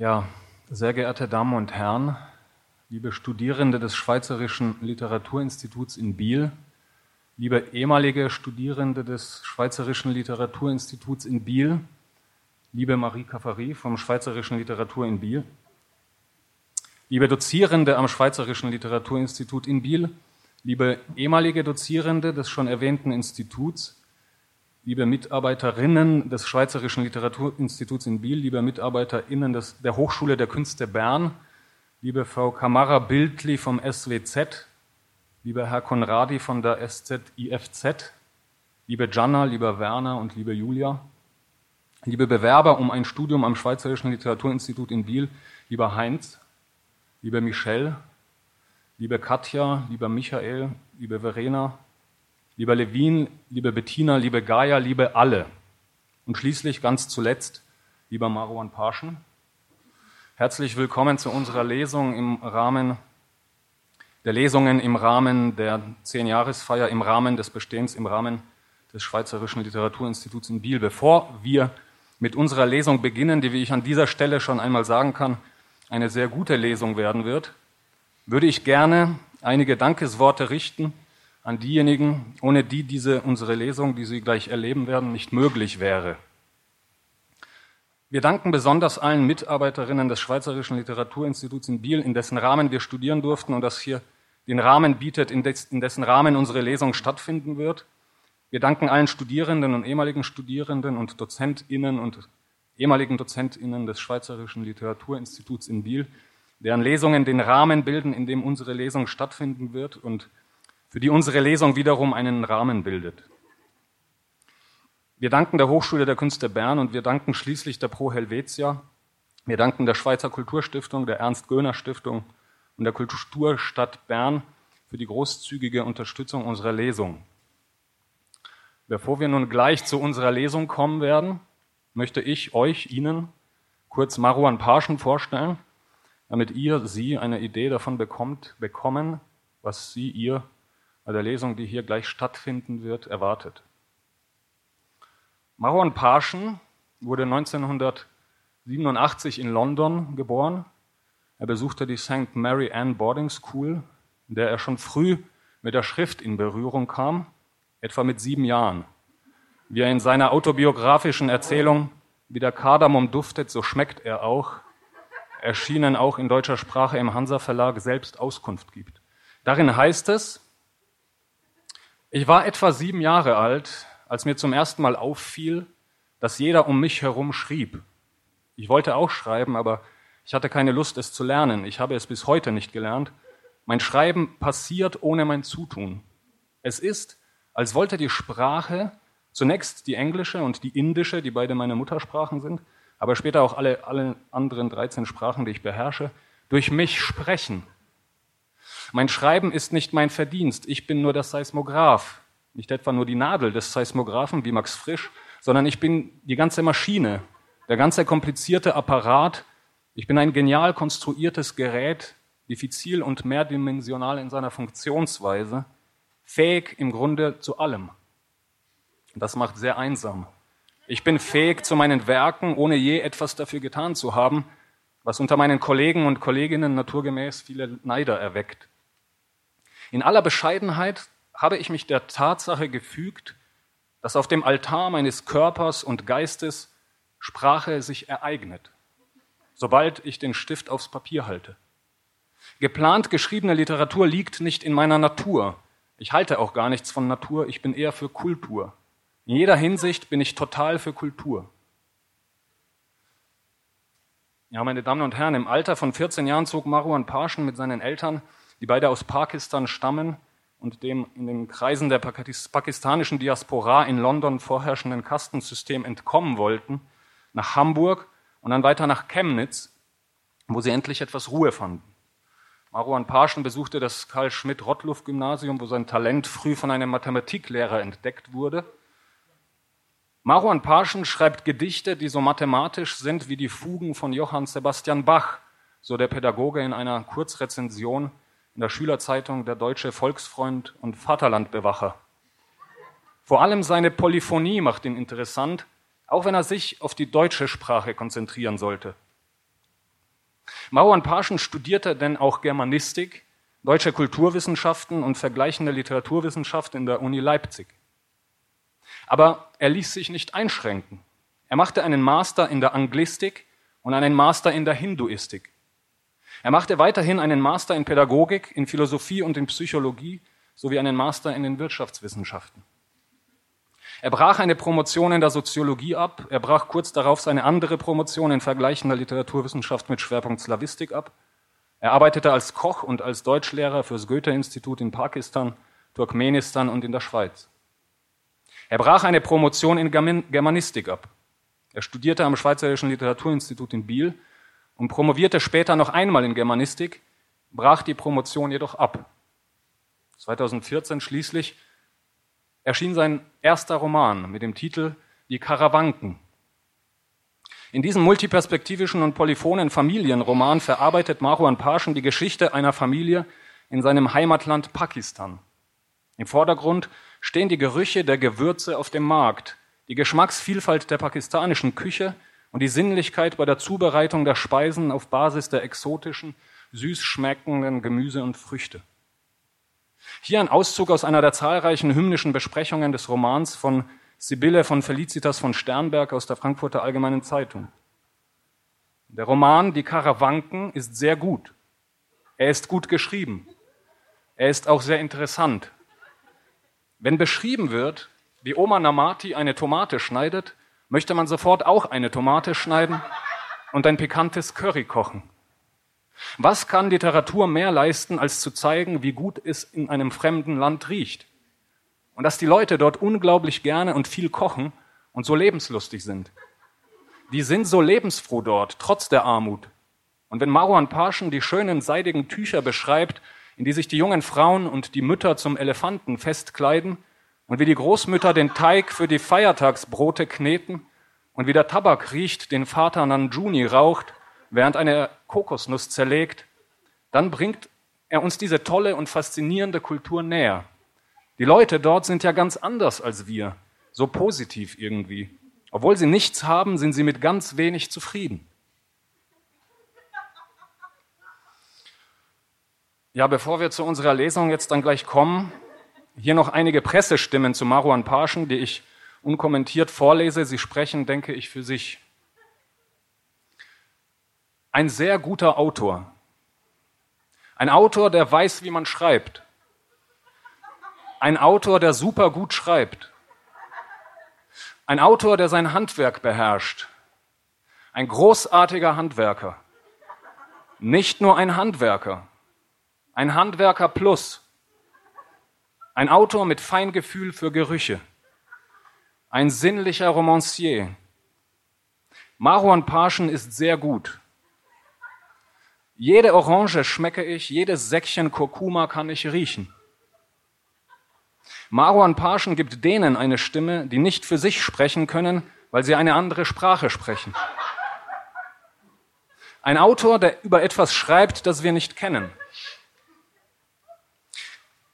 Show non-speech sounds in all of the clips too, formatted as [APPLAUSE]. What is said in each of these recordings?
Ja, sehr geehrte Damen und Herren, liebe Studierende des Schweizerischen Literaturinstituts in Biel, liebe ehemalige Studierende des Schweizerischen Literaturinstituts in Biel, liebe Marie Cafari vom Schweizerischen Literatur in Biel, liebe Dozierende am Schweizerischen Literaturinstitut in Biel, liebe ehemalige Dozierende des schon erwähnten Instituts, liebe Mitarbeiterinnen des Schweizerischen Literaturinstituts in Biel, liebe Mitarbeiterinnen des, der Hochschule der Künste Bern, liebe Frau Kamara Bildli vom SWZ, lieber Herr Konradi von der SZIFZ, liebe Janna, lieber Werner und liebe Julia, liebe Bewerber um ein Studium am Schweizerischen Literaturinstitut in Biel, lieber Heinz, liebe Michelle, liebe Katja, lieber Michael, liebe Verena, lieber Levin, liebe Bettina, liebe Gaia, liebe alle. Und schließlich ganz zuletzt, lieber Marwan Paschen. Herzlich willkommen zu unserer Lesung im Rahmen der Lesungen im Rahmen der Zehnjahresfeier, im Rahmen des Bestehens, im Rahmen des Schweizerischen Literaturinstituts in Biel. Bevor wir mit unserer Lesung beginnen, die, wie ich an dieser Stelle schon einmal sagen kann, eine sehr gute Lesung werden wird, würde ich gerne einige Dankesworte richten an diejenigen, ohne die diese unsere Lesung, die Sie gleich erleben werden, nicht möglich wäre. Wir danken besonders allen Mitarbeiterinnen des Schweizerischen Literaturinstituts in Biel, in dessen Rahmen wir studieren durften und das hier den Rahmen bietet, in dessen Rahmen unsere Lesung stattfinden wird. Wir danken allen Studierenden und ehemaligen Studierenden und Dozentinnen und ehemaligen Dozentinnen des Schweizerischen Literaturinstituts in Biel, deren Lesungen den Rahmen bilden, in dem unsere Lesung stattfinden wird und für die unsere Lesung wiederum einen Rahmen bildet. Wir danken der Hochschule der Künste Bern und wir danken schließlich der Pro Helvetia. Wir danken der Schweizer Kulturstiftung, der Ernst-Göhner-Stiftung und der Kulturstadt Bern für die großzügige Unterstützung unserer Lesung. Bevor wir nun gleich zu unserer Lesung kommen werden, möchte ich euch, Ihnen, kurz Marwan Parschen vorstellen, damit ihr, Sie eine Idee davon bekommt, bekommen, was Sie, ihr bei der Lesung, die hier gleich stattfinden wird, erwartet. Marwan Parschen wurde 1987 in London geboren. Er besuchte die St. Mary Ann Boarding School, in der er schon früh mit der Schrift in Berührung kam, etwa mit sieben Jahren. Wie er in seiner autobiografischen Erzählung Wie der Kardamom duftet, so schmeckt er auch, erschienen auch in deutscher Sprache im Hansa Verlag selbst Auskunft gibt. Darin heißt es, ich war etwa sieben Jahre alt, als mir zum ersten Mal auffiel, dass jeder um mich herum schrieb. Ich wollte auch schreiben, aber ich hatte keine Lust, es zu lernen. Ich habe es bis heute nicht gelernt. Mein Schreiben passiert ohne mein Zutun. Es ist, als wollte die Sprache, zunächst die englische und die indische, die beide meine Muttersprachen sind, aber später auch alle, alle anderen 13 Sprachen, die ich beherrsche, durch mich sprechen. Mein Schreiben ist nicht mein Verdienst, ich bin nur der Seismograph, nicht etwa nur die Nadel des Seismographen wie Max Frisch, sondern ich bin die ganze Maschine, der ganze komplizierte Apparat. Ich bin ein genial konstruiertes Gerät, diffizil und mehrdimensional in seiner Funktionsweise, fähig im Grunde zu allem. Das macht sehr einsam. Ich bin fähig zu meinen Werken, ohne je etwas dafür getan zu haben, was unter meinen Kollegen und Kolleginnen naturgemäß viele Neider erweckt. In aller Bescheidenheit habe ich mich der Tatsache gefügt, dass auf dem Altar meines Körpers und Geistes Sprache sich ereignet, sobald ich den Stift aufs Papier halte. Geplant geschriebene Literatur liegt nicht in meiner Natur. Ich halte auch gar nichts von Natur, ich bin eher für Kultur. In jeder Hinsicht bin ich total für Kultur. Ja, meine Damen und Herren, im Alter von 14 Jahren zog Marwan Parschen mit seinen Eltern die beide aus Pakistan stammen und dem in den Kreisen der pakistanischen Diaspora in London vorherrschenden Kastensystem entkommen wollten, nach Hamburg und dann weiter nach Chemnitz, wo sie endlich etwas Ruhe fanden. Marwan Parschen besuchte das Karl-Schmidt-Rottluff-Gymnasium, wo sein Talent früh von einem Mathematiklehrer entdeckt wurde. Marwan Parschen schreibt Gedichte, die so mathematisch sind wie die Fugen von Johann Sebastian Bach, so der Pädagoge in einer Kurzrezension in der Schülerzeitung Der Deutsche Volksfreund und Vaterlandbewacher. Vor allem seine Polyphonie macht ihn interessant, auch wenn er sich auf die deutsche Sprache konzentrieren sollte. Mauern Parschen studierte denn auch Germanistik, deutsche Kulturwissenschaften und vergleichende Literaturwissenschaft in der Uni Leipzig. Aber er ließ sich nicht einschränken. Er machte einen Master in der Anglistik und einen Master in der Hinduistik. Er machte weiterhin einen Master in Pädagogik, in Philosophie und in Psychologie sowie einen Master in den Wirtschaftswissenschaften. Er brach eine Promotion in der Soziologie ab, er brach kurz darauf seine andere Promotion in vergleichender Literaturwissenschaft mit Schwerpunkt Slavistik ab. Er arbeitete als Koch und als Deutschlehrer fürs Goethe-Institut in Pakistan, Turkmenistan und in der Schweiz. Er brach eine Promotion in Germanistik ab. Er studierte am Schweizerischen Literaturinstitut in Biel und promovierte später noch einmal in Germanistik, brach die Promotion jedoch ab. 2014 schließlich erschien sein erster Roman mit dem Titel Die Karawanken. In diesem multiperspektivischen und polyphonen Familienroman verarbeitet Marwan Pashen die Geschichte einer Familie in seinem Heimatland Pakistan. Im Vordergrund stehen die Gerüche der Gewürze auf dem Markt, die Geschmacksvielfalt der pakistanischen Küche und die Sinnlichkeit bei der Zubereitung der Speisen auf Basis der exotischen, süß schmeckenden Gemüse und Früchte. Hier ein Auszug aus einer der zahlreichen hymnischen Besprechungen des Romans von Sibylle von Felicitas von Sternberg aus der Frankfurter Allgemeinen Zeitung. Der Roman Die Karawanken ist sehr gut. Er ist gut geschrieben. Er ist auch sehr interessant. Wenn beschrieben wird, wie Oma Namati eine Tomate schneidet, möchte man sofort auch eine Tomate schneiden und ein pikantes Curry kochen. Was kann Literatur mehr leisten, als zu zeigen, wie gut es in einem fremden Land riecht? Und dass die Leute dort unglaublich gerne und viel kochen und so lebenslustig sind. Die sind so lebensfroh dort, trotz der Armut. Und wenn Marwan Parschen die schönen seidigen Tücher beschreibt, in die sich die jungen Frauen und die Mütter zum Elefanten festkleiden, und wie die Großmütter den Teig für die Feiertagsbrote kneten, und wie der Tabak riecht, den Vater Nanjuni raucht, während eine Kokosnuss zerlegt, dann bringt er uns diese tolle und faszinierende Kultur näher. Die Leute dort sind ja ganz anders als wir, so positiv irgendwie. Obwohl sie nichts haben, sind sie mit ganz wenig zufrieden. Ja, bevor wir zu unserer Lesung jetzt dann gleich kommen, hier noch einige Pressestimmen zu Marwan Parschen, die ich unkommentiert vorlese. Sie sprechen, denke ich, für sich ein sehr guter Autor. Ein Autor, der weiß, wie man schreibt. Ein Autor, der super gut schreibt. Ein Autor, der sein Handwerk beherrscht. Ein großartiger Handwerker. Nicht nur ein Handwerker. Ein Handwerker plus. Ein Autor mit Feingefühl für Gerüche. Ein sinnlicher Romancier. Marwan Parschen ist sehr gut. Jede Orange schmecke ich, jedes Säckchen Kurkuma kann ich riechen. Marwan Parschen gibt denen eine Stimme, die nicht für sich sprechen können, weil sie eine andere Sprache sprechen. Ein Autor, der über etwas schreibt, das wir nicht kennen.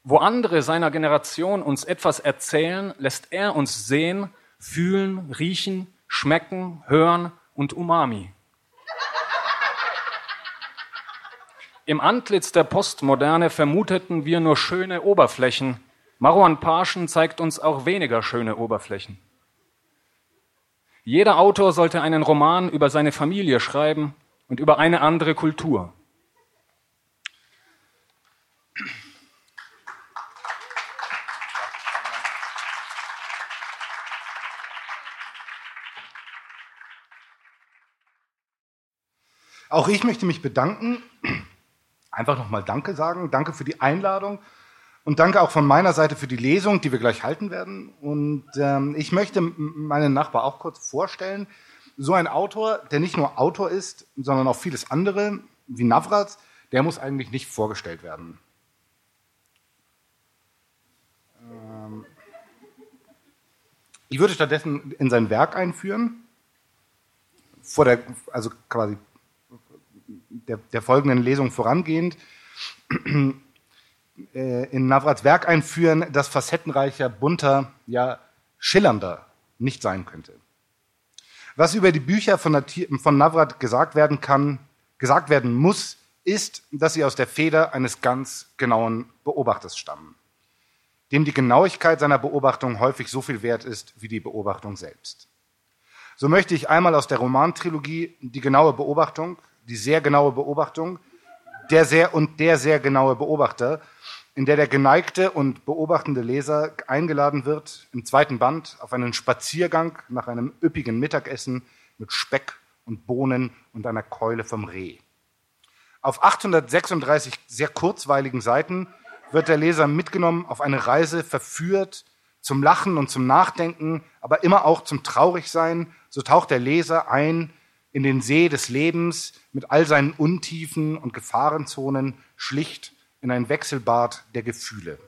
Wo andere seiner Generation uns etwas erzählen, lässt er uns sehen, fühlen, riechen, schmecken, hören und Umami. Im Antlitz der Postmoderne vermuteten wir nur schöne Oberflächen. Marwan Parschen zeigt uns auch weniger schöne Oberflächen. Jeder Autor sollte einen Roman über seine Familie schreiben und über eine andere Kultur. Auch ich möchte mich bedanken einfach nochmal Danke sagen. Danke für die Einladung und danke auch von meiner Seite für die Lesung, die wir gleich halten werden. Und ähm, ich möchte meinen Nachbar auch kurz vorstellen. So ein Autor, der nicht nur Autor ist, sondern auch vieles andere, wie Navrat, der muss eigentlich nicht vorgestellt werden. Ähm ich würde stattdessen in sein Werk einführen, vor der, also quasi der, der folgenden Lesung vorangehend äh, in Navrats Werk einführen, das facettenreicher, bunter, ja schillernder nicht sein könnte. Was über die Bücher von, von Navrat gesagt werden kann, gesagt werden muss, ist, dass sie aus der Feder eines ganz genauen Beobachters stammen, dem die Genauigkeit seiner Beobachtung häufig so viel wert ist wie die Beobachtung selbst. So möchte ich einmal aus der Romantrilogie die genaue Beobachtung, die sehr genaue Beobachtung, der sehr und der sehr genaue Beobachter, in der der geneigte und beobachtende Leser eingeladen wird, im zweiten Band auf einen Spaziergang nach einem üppigen Mittagessen mit Speck und Bohnen und einer Keule vom Reh. Auf 836 sehr kurzweiligen Seiten wird der Leser mitgenommen auf eine Reise, verführt zum Lachen und zum Nachdenken, aber immer auch zum Traurigsein. So taucht der Leser ein in den See des Lebens mit all seinen Untiefen und Gefahrenzonen, schlicht in ein Wechselbad der Gefühle.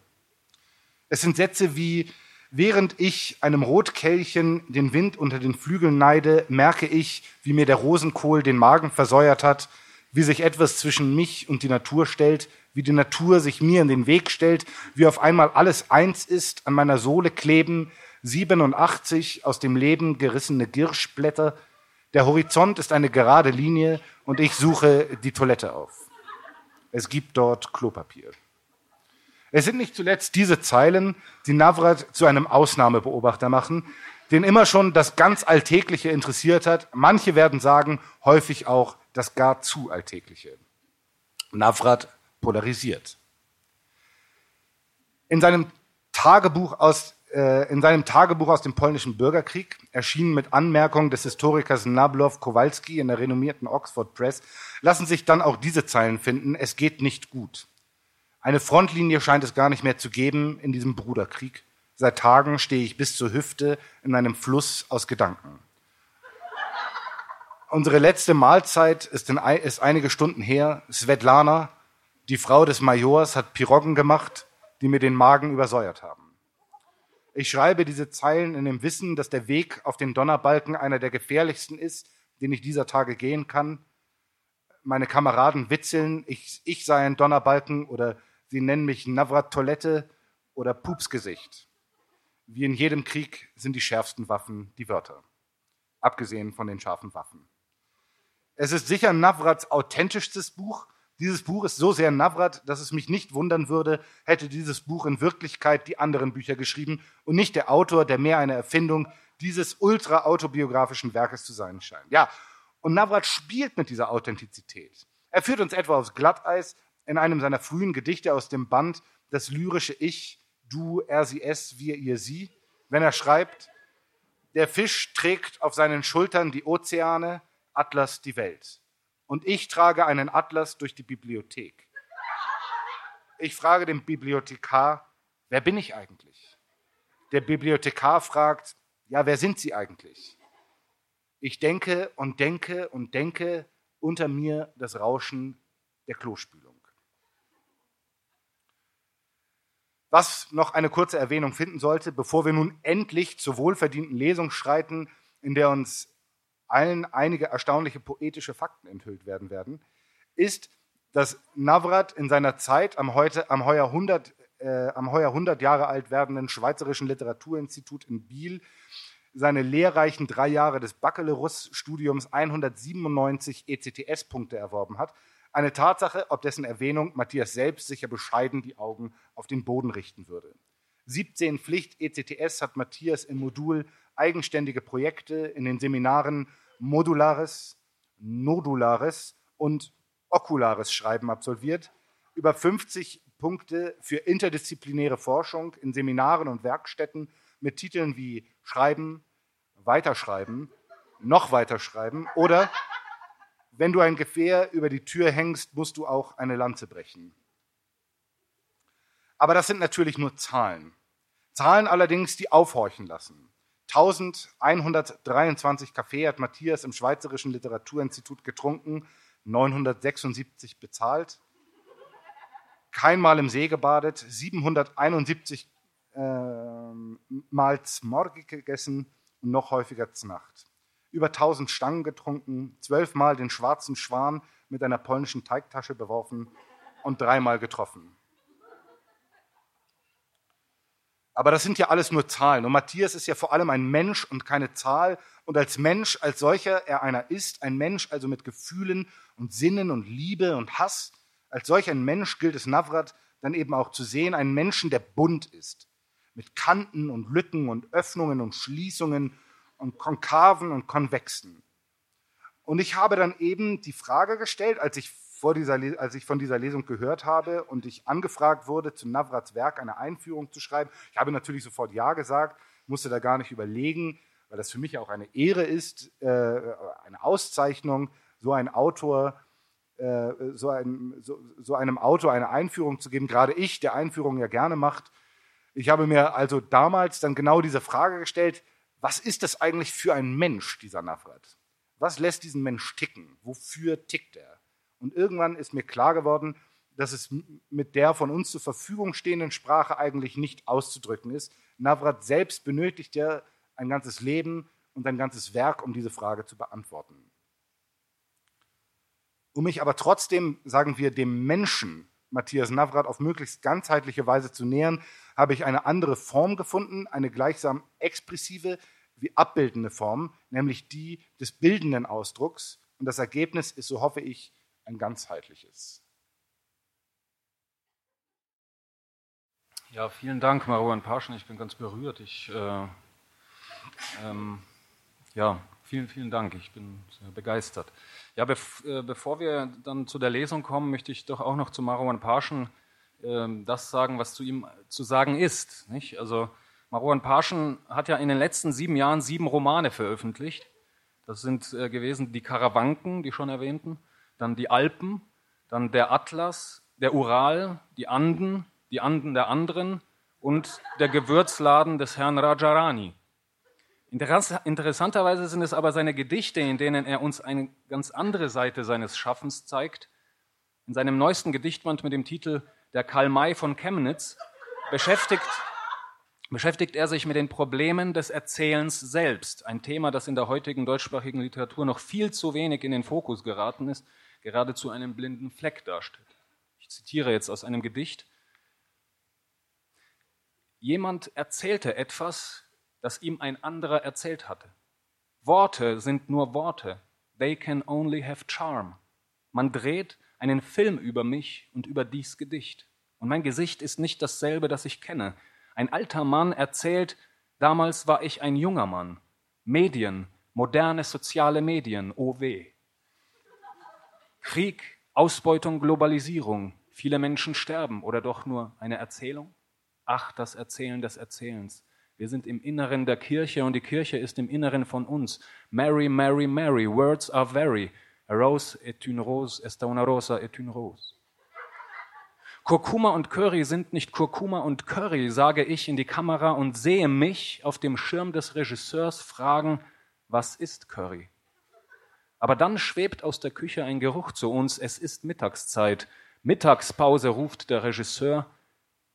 Es sind Sätze wie Während ich einem Rotkehlchen den Wind unter den Flügeln neide, merke ich, wie mir der Rosenkohl den Magen versäuert hat, wie sich etwas zwischen mich und die Natur stellt, wie die Natur sich mir in den Weg stellt, wie auf einmal alles eins ist, an meiner Sohle kleben 87 aus dem Leben gerissene Girschblätter. Der Horizont ist eine gerade Linie und ich suche die Toilette auf. Es gibt dort Klopapier. Es sind nicht zuletzt diese Zeilen, die Navrat zu einem Ausnahmebeobachter machen, den immer schon das ganz Alltägliche interessiert hat. Manche werden sagen, häufig auch das gar zu Alltägliche. Navrat polarisiert. In seinem Tagebuch aus, in seinem Tagebuch aus dem polnischen Bürgerkrieg, erschienen mit Anmerkung des Historikers Nablow Kowalski in der renommierten Oxford Press, lassen sich dann auch diese Zeilen finden. Es geht nicht gut. Eine Frontlinie scheint es gar nicht mehr zu geben in diesem Bruderkrieg. Seit Tagen stehe ich bis zur Hüfte in einem Fluss aus Gedanken. Unsere letzte Mahlzeit ist, in, ist einige Stunden her. Svetlana, die Frau des Majors, hat Piroggen gemacht, die mir den Magen übersäuert haben. Ich schreibe diese Zeilen in dem Wissen, dass der Weg auf den Donnerbalken einer der gefährlichsten ist, den ich dieser Tage gehen kann. Meine Kameraden witzeln, ich, ich sei ein Donnerbalken oder Sie nennen mich Navrat Toilette oder Pupsgesicht. Wie in jedem Krieg sind die schärfsten Waffen die Wörter, abgesehen von den scharfen Waffen. Es ist sicher Navrats authentischstes Buch. Dieses Buch ist so sehr Navrat, dass es mich nicht wundern würde, hätte dieses Buch in Wirklichkeit die anderen Bücher geschrieben und nicht der Autor, der mehr eine Erfindung dieses ultra-autobiografischen Werkes zu sein scheint. Ja, und Navrat spielt mit dieser Authentizität. Er führt uns etwa aufs Glatteis, in einem seiner frühen Gedichte aus dem Band Das lyrische Ich, du, er, sie, es, wir, ihr, sie, wenn er schreibt, der Fisch trägt auf seinen Schultern die Ozeane, Atlas die Welt. Und ich trage einen Atlas durch die Bibliothek. Ich frage den Bibliothekar, wer bin ich eigentlich? Der Bibliothekar fragt, ja, wer sind Sie eigentlich? Ich denke und denke und denke unter mir das Rauschen der Klospülung. Was noch eine kurze Erwähnung finden sollte, bevor wir nun endlich zur wohlverdienten Lesung schreiten, in der uns allen einige erstaunliche poetische Fakten enthüllt werden werden, ist, dass Navrat in seiner Zeit am, heute, am, heuer 100, äh, am heuer 100 Jahre alt werdenden Schweizerischen Literaturinstitut in Biel seine lehrreichen drei Jahre des Baccalaureus-Studiums 197 ECTS-Punkte erworben hat, eine Tatsache, ob dessen Erwähnung Matthias selbst sicher bescheiden die Augen auf den Boden richten würde. 17 Pflicht ECTS hat Matthias im Modul eigenständige Projekte in den Seminaren Modulares, Nodulares und Okulares Schreiben absolviert. Über 50 Punkte für interdisziplinäre Forschung in Seminaren und Werkstätten mit Titeln wie Schreiben, Weiterschreiben, noch weiterschreiben oder wenn du ein Gefähr über die Tür hängst, musst du auch eine Lanze brechen. Aber das sind natürlich nur Zahlen. Zahlen allerdings, die aufhorchen lassen. 1123 Kaffee hat Matthias im Schweizerischen Literaturinstitut getrunken, 976 bezahlt, keinmal im See gebadet, 771 äh, Mal Zmorgi gegessen und noch häufiger Znacht über 1000 Stangen getrunken, zwölfmal den schwarzen Schwan mit einer polnischen Teigtasche beworfen und dreimal getroffen. Aber das sind ja alles nur Zahlen. Und Matthias ist ja vor allem ein Mensch und keine Zahl. Und als Mensch, als solcher er einer ist, ein Mensch also mit Gefühlen und Sinnen und Liebe und Hass, als solch ein Mensch gilt es Navrat dann eben auch zu sehen, einen Menschen, der bunt ist, mit Kanten und Lücken und Öffnungen und Schließungen und Konkaven und Konvexen. Und ich habe dann eben die Frage gestellt, als ich, vor dieser, als ich von dieser Lesung gehört habe und ich angefragt wurde, zu Navrats Werk eine Einführung zu schreiben. Ich habe natürlich sofort Ja gesagt, musste da gar nicht überlegen, weil das für mich auch eine Ehre ist, äh, eine Auszeichnung, so ein Autor, äh, so, ein, so, so einem Autor eine Einführung zu geben. Gerade ich, der Einführungen ja gerne macht. Ich habe mir also damals dann genau diese Frage gestellt, was ist das eigentlich für ein Mensch, dieser Nafrat? Was lässt diesen Mensch ticken? Wofür tickt er? Und irgendwann ist mir klar geworden, dass es mit der von uns zur Verfügung stehenden Sprache eigentlich nicht auszudrücken ist. Navrat selbst benötigt ja ein ganzes Leben und ein ganzes Werk, um diese Frage zu beantworten. Um mich aber trotzdem, sagen wir, dem Menschen Matthias Navrat auf möglichst ganzheitliche Weise zu nähern, habe ich eine andere Form gefunden, eine gleichsam expressive wie abbildende Form, nämlich die des bildenden Ausdrucks. Und das Ergebnis ist, so hoffe ich, ein ganzheitliches. Ja, vielen Dank, Maruan Paschen. Ich bin ganz berührt. Ich äh, ähm, ja, vielen, vielen Dank. Ich bin sehr begeistert. Ja, bev äh, bevor wir dann zu der Lesung kommen, möchte ich doch auch noch zu Marouan Paschen äh, das sagen, was zu ihm zu sagen ist. Nicht? Also Marouan Paschen hat ja in den letzten sieben Jahren sieben Romane veröffentlicht. Das sind äh, gewesen die Karawanken, die schon erwähnten, dann die Alpen, dann der Atlas, der Ural, die Anden, die Anden der anderen und der Gewürzladen des Herrn Rajarani. Interessanterweise sind es aber seine Gedichte, in denen er uns eine ganz andere Seite seines Schaffens zeigt. In seinem neuesten Gedichtband mit dem Titel Der Karl May von Chemnitz beschäftigt, beschäftigt er sich mit den Problemen des Erzählens selbst, ein Thema, das in der heutigen deutschsprachigen Literatur noch viel zu wenig in den Fokus geraten ist, geradezu einen blinden Fleck darstellt. Ich zitiere jetzt aus einem Gedicht. Jemand erzählte etwas, das ihm ein anderer erzählt hatte. Worte sind nur Worte. They can only have charm. Man dreht einen Film über mich und über dies Gedicht. Und mein Gesicht ist nicht dasselbe, das ich kenne. Ein alter Mann erzählt, damals war ich ein junger Mann. Medien, moderne soziale Medien, oh weh. Krieg, Ausbeutung, Globalisierung, viele Menschen sterben oder doch nur eine Erzählung? Ach, das Erzählen des Erzählens. Wir sind im Inneren der Kirche und die Kirche ist im Inneren von uns. Mary, Mary, Mary, words are very. A rose est une rose, esta una rosa est une rose. Kurkuma und Curry sind nicht Kurkuma und Curry, sage ich in die Kamera und sehe mich auf dem Schirm des Regisseurs fragen, was ist Curry? Aber dann schwebt aus der Küche ein Geruch zu uns, es ist Mittagszeit. Mittagspause ruft der Regisseur.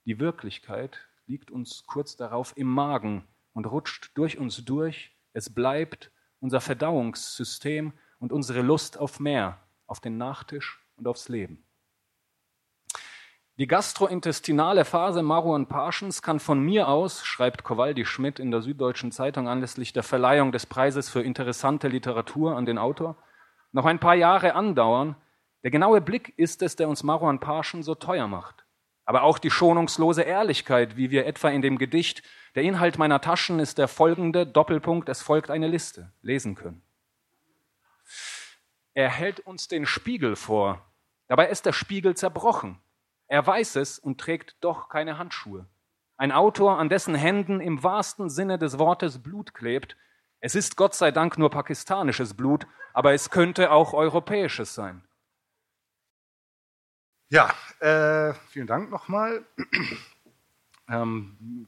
Die Wirklichkeit liegt uns kurz darauf im Magen und rutscht durch uns durch. Es bleibt unser Verdauungssystem und unsere Lust auf mehr, auf den Nachtisch und aufs Leben. Die gastrointestinale Phase Maruan Parschens kann von mir aus, schreibt Kowaldi Schmidt in der Süddeutschen Zeitung anlässlich der Verleihung des Preises für interessante Literatur an den Autor, noch ein paar Jahre andauern. Der genaue Blick ist es, der uns Maruan Parschen so teuer macht aber auch die schonungslose Ehrlichkeit, wie wir etwa in dem Gedicht Der Inhalt meiner Taschen ist der folgende Doppelpunkt, es folgt eine Liste, lesen können. Er hält uns den Spiegel vor. Dabei ist der Spiegel zerbrochen. Er weiß es und trägt doch keine Handschuhe. Ein Autor, an dessen Händen im wahrsten Sinne des Wortes Blut klebt. Es ist Gott sei Dank nur pakistanisches Blut, aber es könnte auch europäisches sein. Ja, äh, vielen Dank nochmal. [CLEARS THROAT] ähm,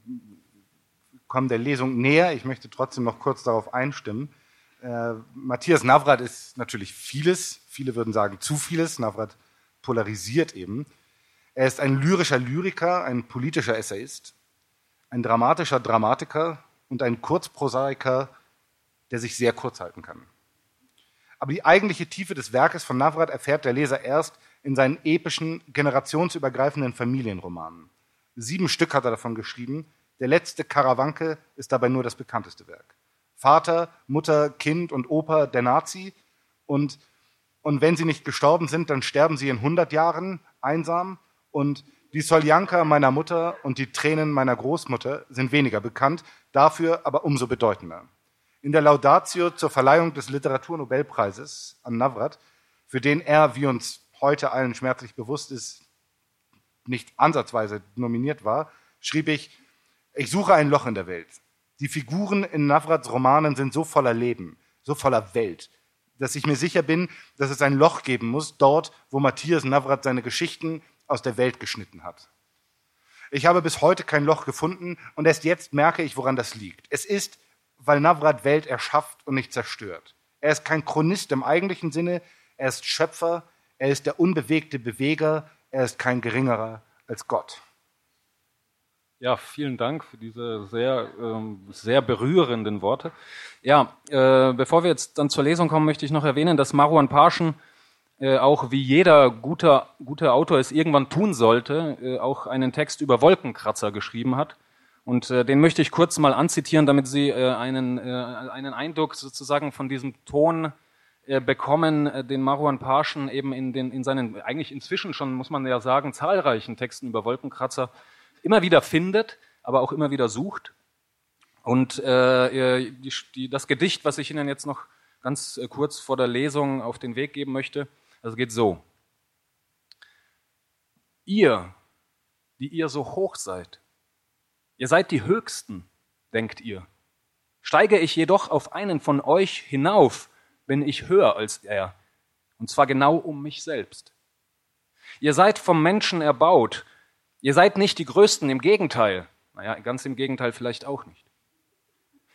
kommen der Lesung näher. Ich möchte trotzdem noch kurz darauf einstimmen. Äh, Matthias Navrat ist natürlich vieles. Viele würden sagen zu vieles. Navrat polarisiert eben. Er ist ein lyrischer Lyriker, ein politischer Essayist, ein dramatischer Dramatiker und ein Kurzprosaiker, der sich sehr kurz halten kann. Aber die eigentliche Tiefe des Werkes von Navrat erfährt der Leser erst, in seinen epischen, generationsübergreifenden Familienromanen. Sieben Stück hat er davon geschrieben, Der letzte Karawanke ist dabei nur das bekannteste Werk. Vater, Mutter, Kind und Opa der Nazi und, und wenn sie nicht gestorben sind, dann sterben sie in 100 Jahren einsam und die Soljanka meiner Mutter und die Tränen meiner Großmutter sind weniger bekannt, dafür aber umso bedeutender. In der Laudatio zur Verleihung des Literaturnobelpreises an Navrat, für den er, wie uns heute allen schmerzlich bewusst ist, nicht ansatzweise nominiert war, schrieb ich, ich suche ein Loch in der Welt. Die Figuren in Navrats Romanen sind so voller Leben, so voller Welt, dass ich mir sicher bin, dass es ein Loch geben muss, dort, wo Matthias Navrat seine Geschichten aus der Welt geschnitten hat. Ich habe bis heute kein Loch gefunden und erst jetzt merke ich, woran das liegt. Es ist, weil Navrat Welt erschafft und nicht zerstört. Er ist kein Chronist im eigentlichen Sinne, er ist Schöpfer, er ist der unbewegte Beweger, er ist kein geringerer als Gott. Ja, vielen Dank für diese sehr, ähm, sehr berührenden Worte. Ja, äh, bevor wir jetzt dann zur Lesung kommen, möchte ich noch erwähnen, dass Marwan Parschen äh, auch wie jeder guter, guter Autor es irgendwann tun sollte, äh, auch einen Text über Wolkenkratzer geschrieben hat. Und äh, den möchte ich kurz mal anzitieren, damit Sie äh, einen, äh, einen Eindruck sozusagen von diesem Ton bekommen, den Marwan Parschen eben in, den, in seinen, eigentlich inzwischen schon, muss man ja sagen, zahlreichen Texten über Wolkenkratzer immer wieder findet, aber auch immer wieder sucht. Und die, die, das Gedicht, was ich Ihnen jetzt noch ganz kurz vor der Lesung auf den Weg geben möchte, das geht so. Ihr, die ihr so hoch seid, ihr seid die Höchsten, denkt ihr. Steige ich jedoch auf einen von euch hinauf, bin ich höher als er, und zwar genau um mich selbst. Ihr seid vom Menschen erbaut, ihr seid nicht die Größten, im Gegenteil. Naja, ganz im Gegenteil vielleicht auch nicht.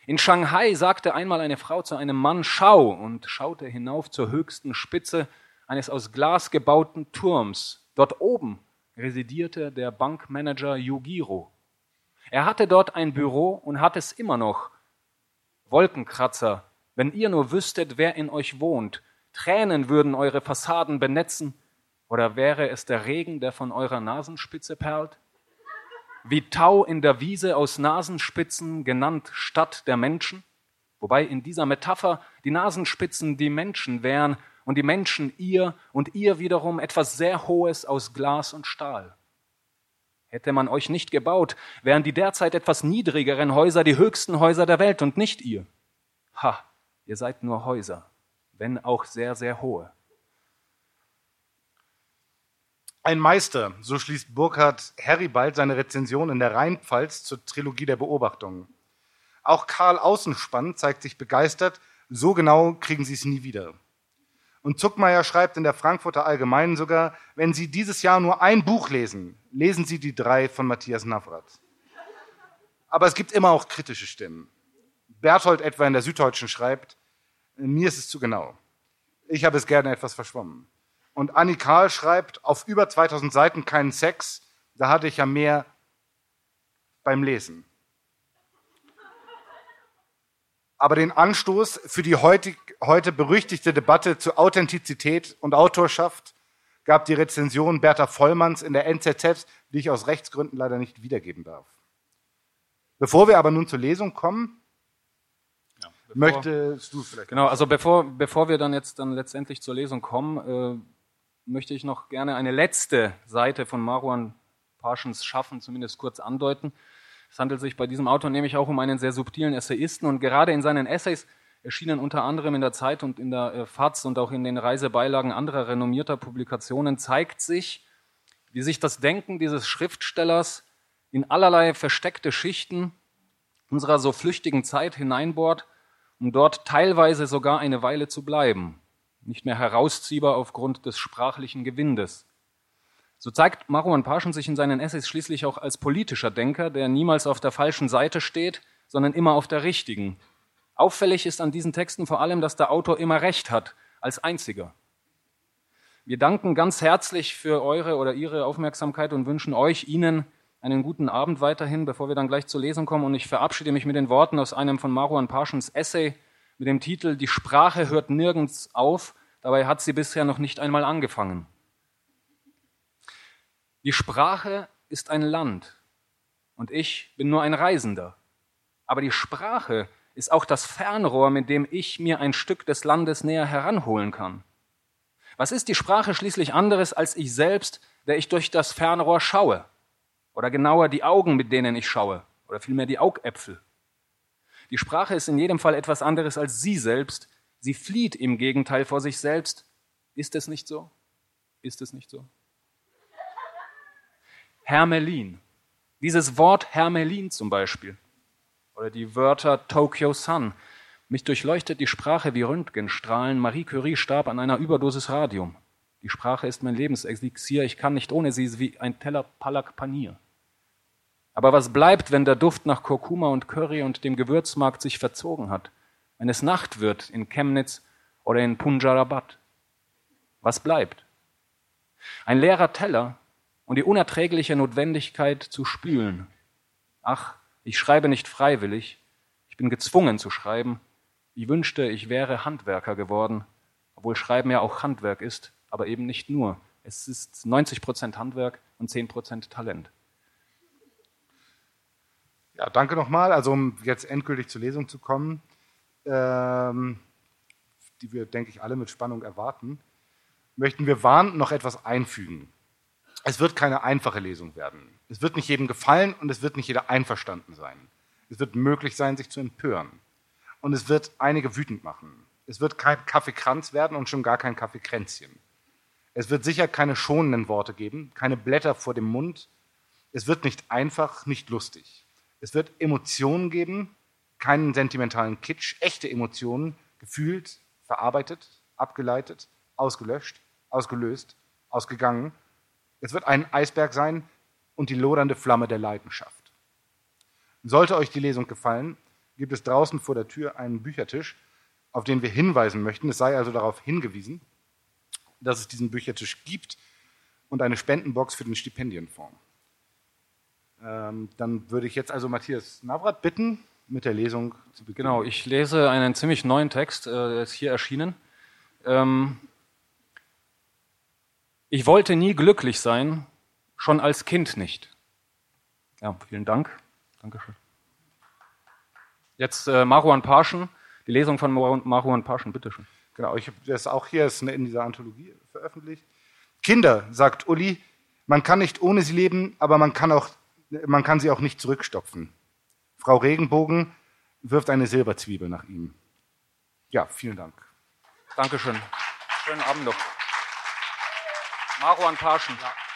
In Shanghai sagte einmal eine Frau zu einem Mann, schau, und schaute hinauf zur höchsten Spitze eines aus Glas gebauten Turms. Dort oben residierte der Bankmanager Yugiro. Er hatte dort ein Büro und hat es immer noch. Wolkenkratzer wenn ihr nur wüsstet, wer in euch wohnt, Tränen würden eure Fassaden benetzen, oder wäre es der Regen, der von eurer Nasenspitze perlt? Wie Tau in der Wiese aus Nasenspitzen, genannt Stadt der Menschen? Wobei in dieser Metapher die Nasenspitzen die Menschen wären und die Menschen ihr und ihr wiederum etwas sehr Hohes aus Glas und Stahl. Hätte man euch nicht gebaut, wären die derzeit etwas niedrigeren Häuser die höchsten Häuser der Welt und nicht ihr. Ha, Ihr seid nur Häuser, wenn auch sehr, sehr hohe. Ein Meister, so schließt Burkhard Heribald seine Rezension in der Rheinpfalz zur Trilogie der Beobachtungen. Auch Karl Außenspann zeigt sich begeistert, so genau kriegen sie es nie wieder. Und Zuckmeier schreibt in der Frankfurter Allgemeinen sogar, wenn Sie dieses Jahr nur ein Buch lesen, lesen Sie die drei von Matthias Navrat. Aber es gibt immer auch kritische Stimmen. Berthold etwa in der Süddeutschen schreibt, mir ist es zu genau. Ich habe es gerne etwas verschwommen. Und Annie Karl schreibt, auf über 2000 Seiten keinen Sex, da hatte ich ja mehr beim Lesen. Aber den Anstoß für die heutig, heute berüchtigte Debatte zu Authentizität und Autorschaft gab die Rezension Bertha Vollmanns in der NZZ, die ich aus Rechtsgründen leider nicht wiedergeben darf. Bevor wir aber nun zur Lesung kommen, Bevor, Möchtest du vielleicht? Genau, also bevor, bevor wir dann jetzt dann letztendlich zur Lesung kommen, äh, möchte ich noch gerne eine letzte Seite von Marwan Parshens Schaffen zumindest kurz andeuten. Es handelt sich bei diesem Autor nämlich auch um einen sehr subtilen Essayisten und gerade in seinen Essays erschienen unter anderem in der Zeit und in der äh, FAZ und auch in den Reisebeilagen anderer renommierter Publikationen zeigt sich, wie sich das Denken dieses Schriftstellers in allerlei versteckte Schichten unserer so flüchtigen Zeit hineinbohrt um dort teilweise sogar eine Weile zu bleiben, nicht mehr herausziehbar aufgrund des sprachlichen Gewindes. So zeigt Marwan Paschen sich in seinen Essays schließlich auch als politischer Denker, der niemals auf der falschen Seite steht, sondern immer auf der richtigen. Auffällig ist an diesen Texten vor allem, dass der Autor immer recht hat, als einziger. Wir danken ganz herzlich für eure oder ihre Aufmerksamkeit und wünschen euch, Ihnen einen guten Abend weiterhin, bevor wir dann gleich zur Lesung kommen. Und ich verabschiede mich mit den Worten aus einem von Maruan Parshens Essay mit dem Titel Die Sprache hört nirgends auf, dabei hat sie bisher noch nicht einmal angefangen. Die Sprache ist ein Land, und ich bin nur ein Reisender. Aber die Sprache ist auch das Fernrohr, mit dem ich mir ein Stück des Landes näher heranholen kann. Was ist die Sprache schließlich anderes als ich selbst, der ich durch das Fernrohr schaue? Oder genauer die Augen, mit denen ich schaue? Oder vielmehr die Augäpfel? Die Sprache ist in jedem Fall etwas anderes als sie selbst. Sie flieht im Gegenteil vor sich selbst. Ist es nicht so? Ist es nicht so? Hermelin. Dieses Wort Hermelin zum Beispiel. Oder die Wörter Tokyo Sun. Mich durchleuchtet die Sprache wie Röntgenstrahlen. Marie Curie starb an einer Überdosis Radium. Die Sprache ist mein Lebenselixier. Ich kann nicht ohne sie wie ein Teller Palak Panier. Aber was bleibt, wenn der Duft nach Kurkuma und Curry und dem Gewürzmarkt sich verzogen hat? Wenn es Nacht wird in Chemnitz oder in Punjarabat? Was bleibt? Ein leerer Teller und die unerträgliche Notwendigkeit zu spülen. Ach, ich schreibe nicht freiwillig, ich bin gezwungen zu schreiben. Ich wünschte, ich wäre Handwerker geworden, obwohl Schreiben ja auch Handwerk ist, aber eben nicht nur. Es ist 90 Prozent Handwerk und 10 Prozent Talent. Ja, danke nochmal. Also um jetzt endgültig zur Lesung zu kommen, ähm, die wir, denke ich, alle mit Spannung erwarten, möchten wir warnend noch etwas einfügen. Es wird keine einfache Lesung werden. Es wird nicht jedem gefallen und es wird nicht jeder einverstanden sein. Es wird möglich sein, sich zu empören. Und es wird einige wütend machen. Es wird kein Kaffeekranz werden und schon gar kein Kaffeekränzchen. Es wird sicher keine schonenden Worte geben, keine Blätter vor dem Mund. Es wird nicht einfach, nicht lustig. Es wird Emotionen geben, keinen sentimentalen Kitsch, echte Emotionen, gefühlt, verarbeitet, abgeleitet, ausgelöscht, ausgelöst, ausgegangen es wird ein Eisberg sein und die lodernde Flamme der Leidenschaft. Sollte euch die Lesung gefallen, gibt es draußen vor der Tür einen Büchertisch, auf den wir hinweisen möchten. Es sei also darauf hingewiesen, dass es diesen Büchertisch gibt und eine Spendenbox für den Stipendienfonds. Ähm, dann würde ich jetzt also Matthias Navrat bitten, mit der Lesung zu beginnen. Genau, ich lese einen ziemlich neuen Text, äh, der ist hier erschienen. Ähm, ich wollte nie glücklich sein, schon als Kind nicht. Ja, vielen Dank. Dankeschön. Jetzt äh, Maruan Parschen, die Lesung von Maruan Parschen, bitteschön. Genau, ich habe das auch hier in dieser Anthologie veröffentlicht. Kinder, sagt Uli, man kann nicht ohne sie leben, aber man kann, auch, man kann sie auch nicht zurückstopfen. Frau Regenbogen wirft eine Silberzwiebel nach ihm. Ja, vielen Dank. Dankeschön. Schönen Abend noch. Marwan Parschen. Ja.